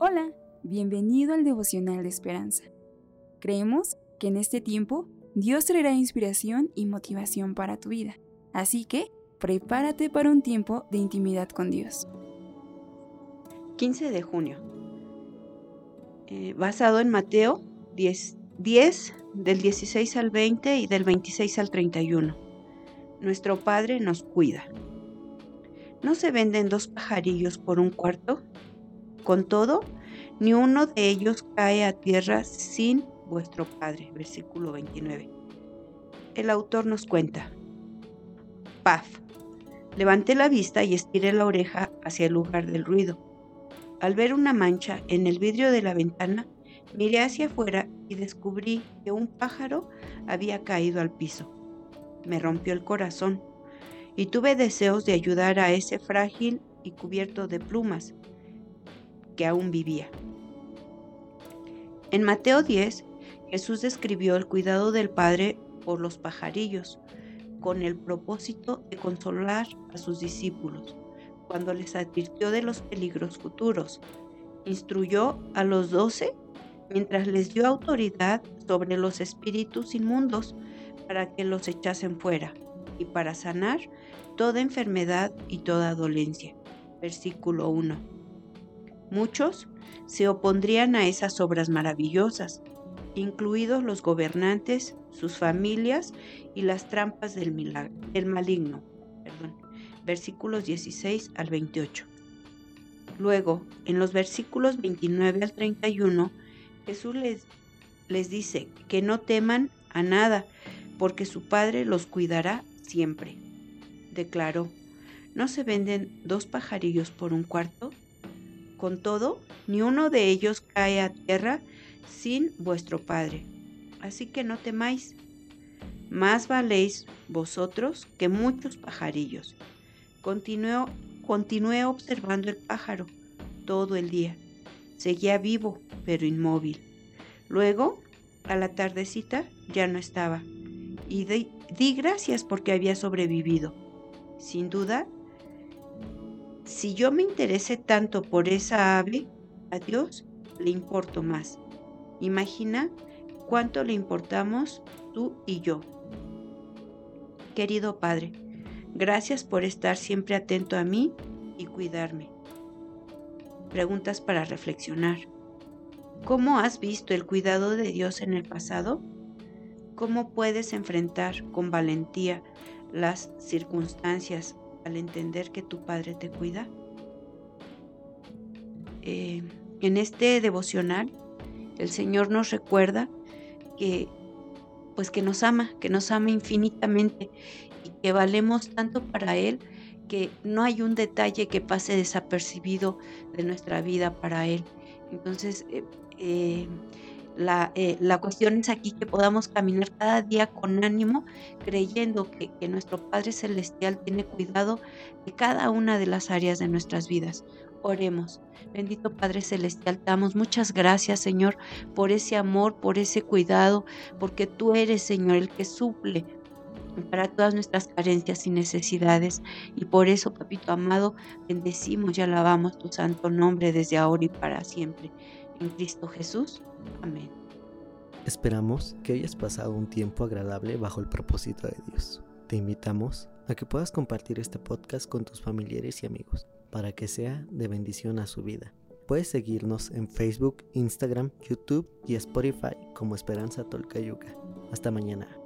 Hola, bienvenido al devocional de esperanza. Creemos que en este tiempo Dios traerá inspiración y motivación para tu vida, así que prepárate para un tiempo de intimidad con Dios. 15 de junio. Eh, basado en Mateo 10, 10 del 16 al 20 y del 26 al 31. Nuestro Padre nos cuida. ¿No se venden dos pajarillos por un cuarto? Con todo, ni uno de ellos cae a tierra sin vuestro Padre. Versículo 29. El autor nos cuenta. Paf. Levanté la vista y estiré la oreja hacia el lugar del ruido. Al ver una mancha en el vidrio de la ventana, miré hacia afuera y descubrí que un pájaro había caído al piso. Me rompió el corazón y tuve deseos de ayudar a ese frágil y cubierto de plumas que aún vivía. En Mateo 10, Jesús describió el cuidado del Padre por los pajarillos, con el propósito de consolar a sus discípulos, cuando les advirtió de los peligros futuros. Instruyó a los doce mientras les dio autoridad sobre los espíritus inmundos para que los echasen fuera y para sanar toda enfermedad y toda dolencia. Versículo 1. Muchos se opondrían a esas obras maravillosas, incluidos los gobernantes, sus familias y las trampas del, maligno. Versículos 16 al 28. Luego, en los versículos 29 al 31, Jesús les, les dice que no teman a nada, porque su Padre los cuidará siempre. Declaró, ¿no se venden dos pajarillos por un cuarto? Con todo, ni uno de ellos cae a tierra sin vuestro Padre. Así que no temáis. Más valéis vosotros que muchos pajarillos. continué observando el pájaro todo el día. Seguía vivo, pero inmóvil. Luego, a la tardecita, ya no estaba. Y di gracias porque había sobrevivido. Sin duda, si yo me interesé tanto por esa ave, a Dios le importo más. Imagina cuánto le importamos tú y yo. Querido Padre, gracias por estar siempre atento a mí y cuidarme. Preguntas para reflexionar. ¿Cómo has visto el cuidado de Dios en el pasado? ¿Cómo puedes enfrentar con valentía las circunstancias al entender que tu Padre te cuida? Eh, en este devocional, el Señor nos recuerda que pues que nos ama, que nos ama infinitamente y que valemos tanto para Él que no hay un detalle que pase desapercibido de nuestra vida para Él. Entonces, eh, eh, eh, la, cuestión es aquí que podamos caminar cada día con ánimo, creyendo que, nuestro Padre Celestial tiene cuidado de cada una de las áreas de nuestras vidas. Oremos. Bendito Padre Celestial, te damos muchas gracias, Señor, por ese amor, por ese cuidado, porque tú eres, Señor, el que suple para todas nuestras carencias y necesidades. Y por eso, Papito amado, bendecimos y alabamos tu santo nombre desde ahora y para siempre. En Cristo Jesús. Amén. Esperamos que hayas pasado un tiempo agradable bajo el propósito de Dios. Te invitamos a que puedas compartir este podcast con tus familiares y amigos para que sea de bendición a su vida. Puedes seguirnos en Facebook, Instagram, YouTube y Spotify como Esperanza Tolcayuca. Hasta mañana.